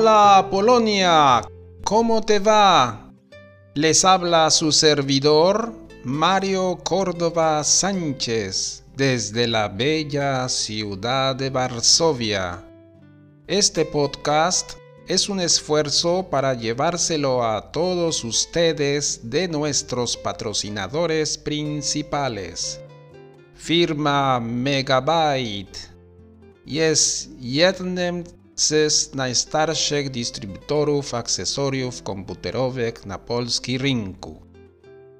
Hola Polonia, ¿cómo te va? Les habla su servidor Mario Córdoba Sánchez desde la bella ciudad de Varsovia. Este podcast es un esfuerzo para llevárselo a todos ustedes de nuestros patrocinadores principales. Firma Megabyte. Jest jednym z najstarszych dystrybutorów akcesoriów komputerowych na polski rynku.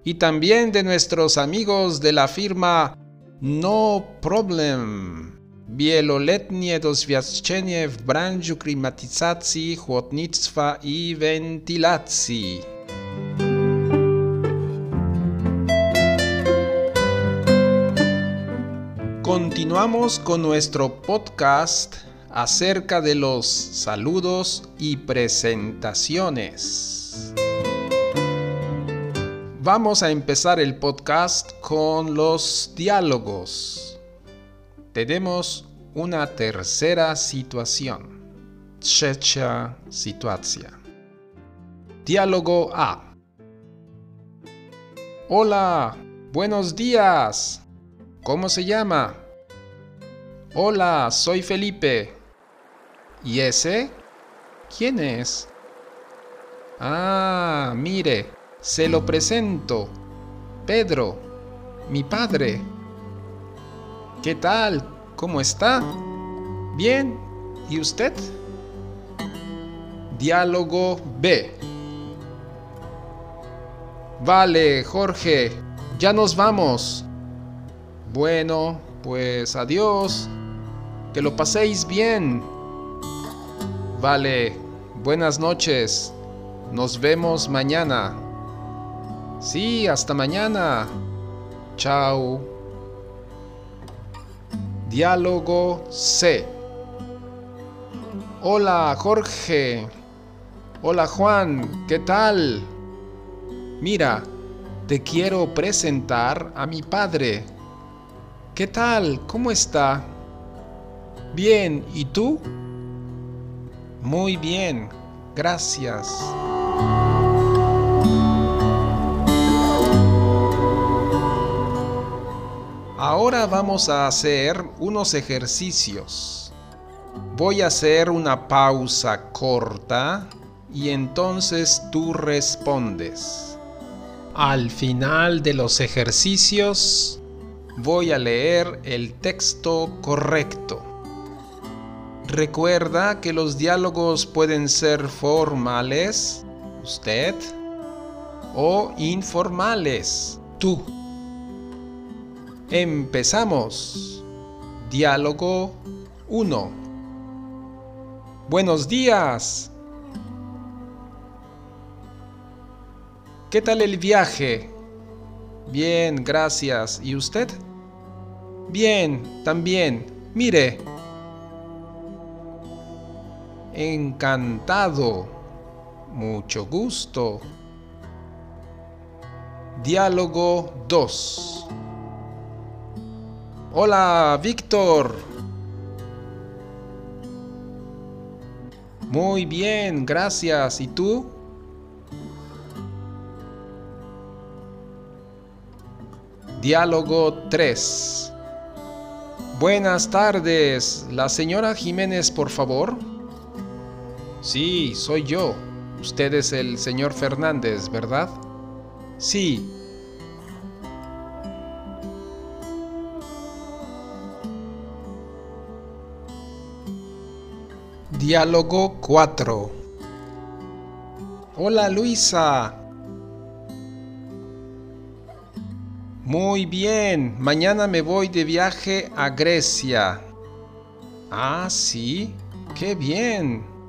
Y también de nuestros amigos de la firma No Problem. Wieloletnie doświadczenie w branży klimatyzacji, chłodnictwa i wentylacji. Continuamos con nuestro podcast acerca de los saludos y presentaciones. Vamos a empezar el podcast con los diálogos. Tenemos una tercera situación. Diálogo A. Hola, buenos días. ¿Cómo se llama? Hola, soy Felipe. ¿Y ese? ¿Quién es? Ah, mire, se lo presento. Pedro, mi padre. ¿Qué tal? ¿Cómo está? Bien. ¿Y usted? Diálogo B. Vale, Jorge, ya nos vamos. Bueno, pues adiós. Que lo paséis bien. Vale, buenas noches. Nos vemos mañana. Sí, hasta mañana. Chao. Diálogo C. Hola, Jorge. Hola, Juan. ¿Qué tal? Mira, te quiero presentar a mi padre. ¿Qué tal? ¿Cómo está? Bien, ¿y tú? Muy bien, gracias. Ahora vamos a hacer unos ejercicios. Voy a hacer una pausa corta y entonces tú respondes. Al final de los ejercicios voy a leer el texto correcto. Recuerda que los diálogos pueden ser formales, usted, o informales, tú. Empezamos. Diálogo 1. Buenos días. ¿Qué tal el viaje? Bien, gracias. ¿Y usted? Bien, también. Mire. Encantado. Mucho gusto. Diálogo 2. Hola, Víctor. Muy bien, gracias. ¿Y tú? Diálogo 3. Buenas tardes. ¿La señora Jiménez, por favor? Sí, soy yo. Usted es el señor Fernández, ¿verdad? Sí. Diálogo 4. Hola Luisa. Muy bien, mañana me voy de viaje a Grecia. Ah, sí, qué bien.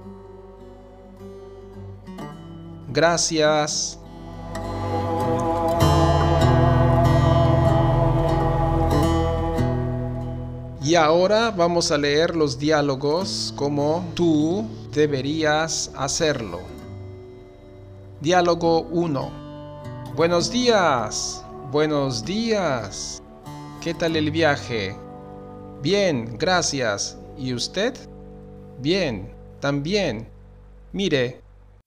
Gracias. Y ahora vamos a leer los diálogos como tú deberías hacerlo. Diálogo 1. Buenos días. Buenos días. ¿Qué tal el viaje? Bien, gracias. ¿Y usted? Bien, también. Mire,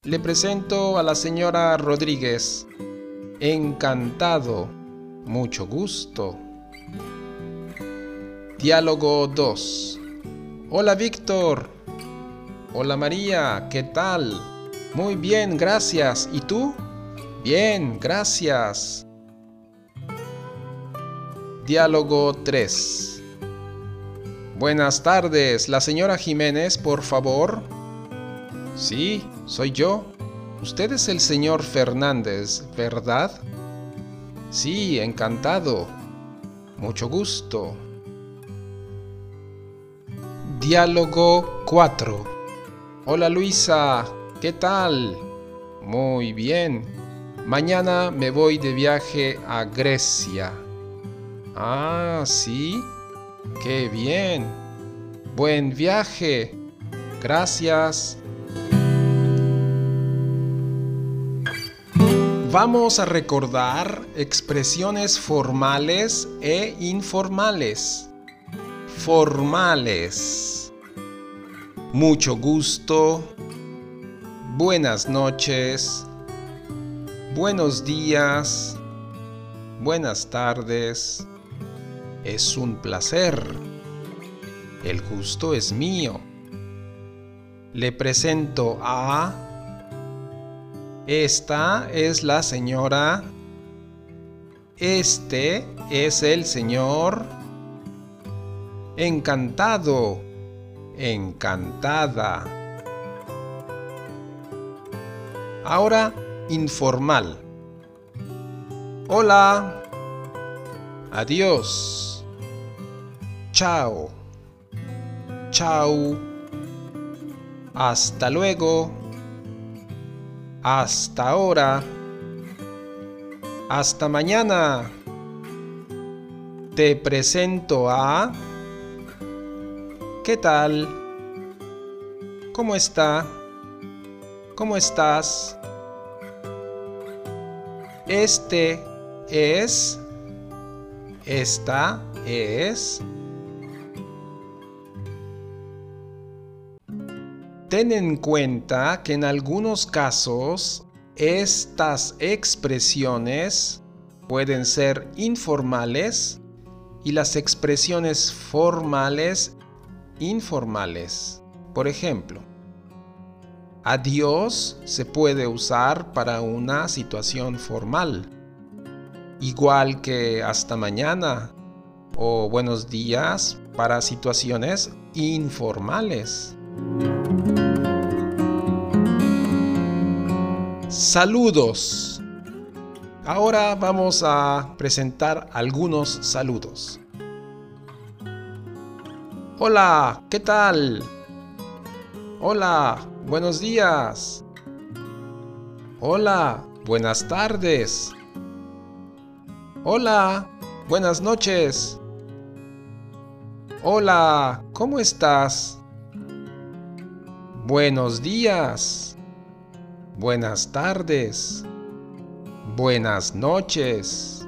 le presento a la señora Rodríguez. Encantado. Mucho gusto. Diálogo 2. Hola Víctor. Hola María, ¿qué tal? Muy bien, gracias. ¿Y tú? Bien, gracias. Diálogo 3. Buenas tardes, la señora Jiménez, por favor. Sí, soy yo. Usted es el señor Fernández, ¿verdad? Sí, encantado. Mucho gusto. Diálogo 4. Hola Luisa, ¿qué tal? Muy bien. Mañana me voy de viaje a Grecia. Ah, sí. Qué bien. Buen viaje. Gracias. Vamos a recordar expresiones formales e informales. Formales. Mucho gusto. Buenas noches. Buenos días. Buenas tardes. Es un placer. El gusto es mío. Le presento a... Esta es la señora. Este es el señor. Encantado. Encantada. Ahora informal. Hola. Adiós. Chao. Chao. Hasta luego. Hasta ahora. Hasta mañana. Te presento a... ¿Qué tal? ¿Cómo está? ¿Cómo estás? Este es, esta es. Ten en cuenta que en algunos casos estas expresiones pueden ser informales y las expresiones formales informales. Por ejemplo, Adiós se puede usar para una situación formal, igual que hasta mañana o buenos días para situaciones informales. Saludos. Ahora vamos a presentar algunos saludos. Hola, ¿qué tal? Hola, buenos días. Hola, buenas tardes. Hola, buenas noches. Hola, ¿cómo estás? Buenos días. Buenas tardes. Buenas noches.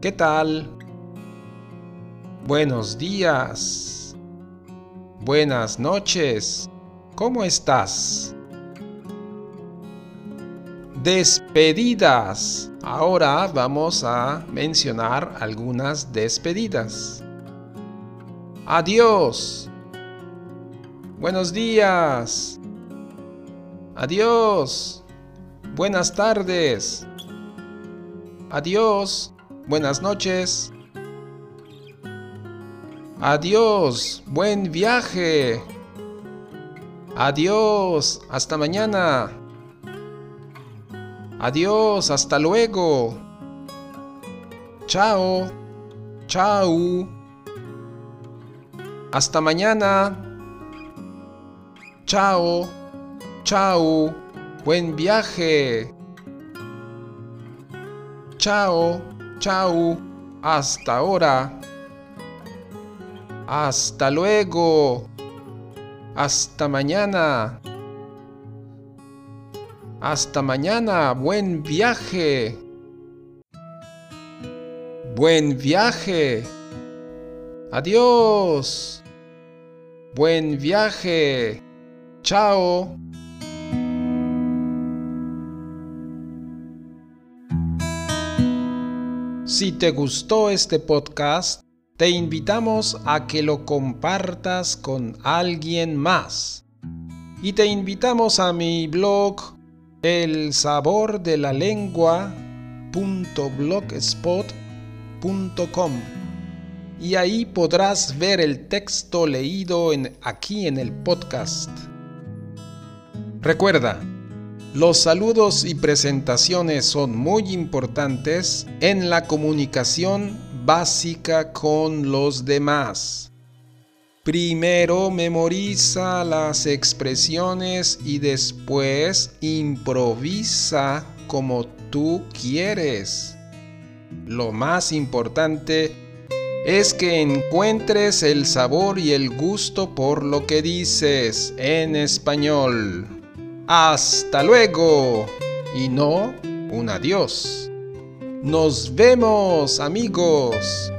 ¿Qué tal? Buenos días. Buenas noches. ¿Cómo estás? Despedidas. Ahora vamos a mencionar algunas despedidas. Adiós. Buenos días. Adiós. Buenas tardes. Adiós. Buenas noches. Adiós. Buen viaje. Adiós, hasta mañana. Adiós, hasta luego. Chao, chao. Hasta mañana. Chao, chao. Buen viaje. Chao, chao. Hasta ahora. Hasta luego. Hasta mañana. Hasta mañana. Buen viaje. Buen viaje. Adiós. Buen viaje. Chao. Si te gustó este podcast, te invitamos a que lo compartas con alguien más. Y te invitamos a mi blog el sabor de la lengua.blogspot.com y ahí podrás ver el texto leído aquí en el podcast. Recuerda, los saludos y presentaciones son muy importantes en la comunicación básica con los demás. Primero memoriza las expresiones y después improvisa como tú quieres. Lo más importante es que encuentres el sabor y el gusto por lo que dices en español. Hasta luego y no un adiós. Nos vemos amigos.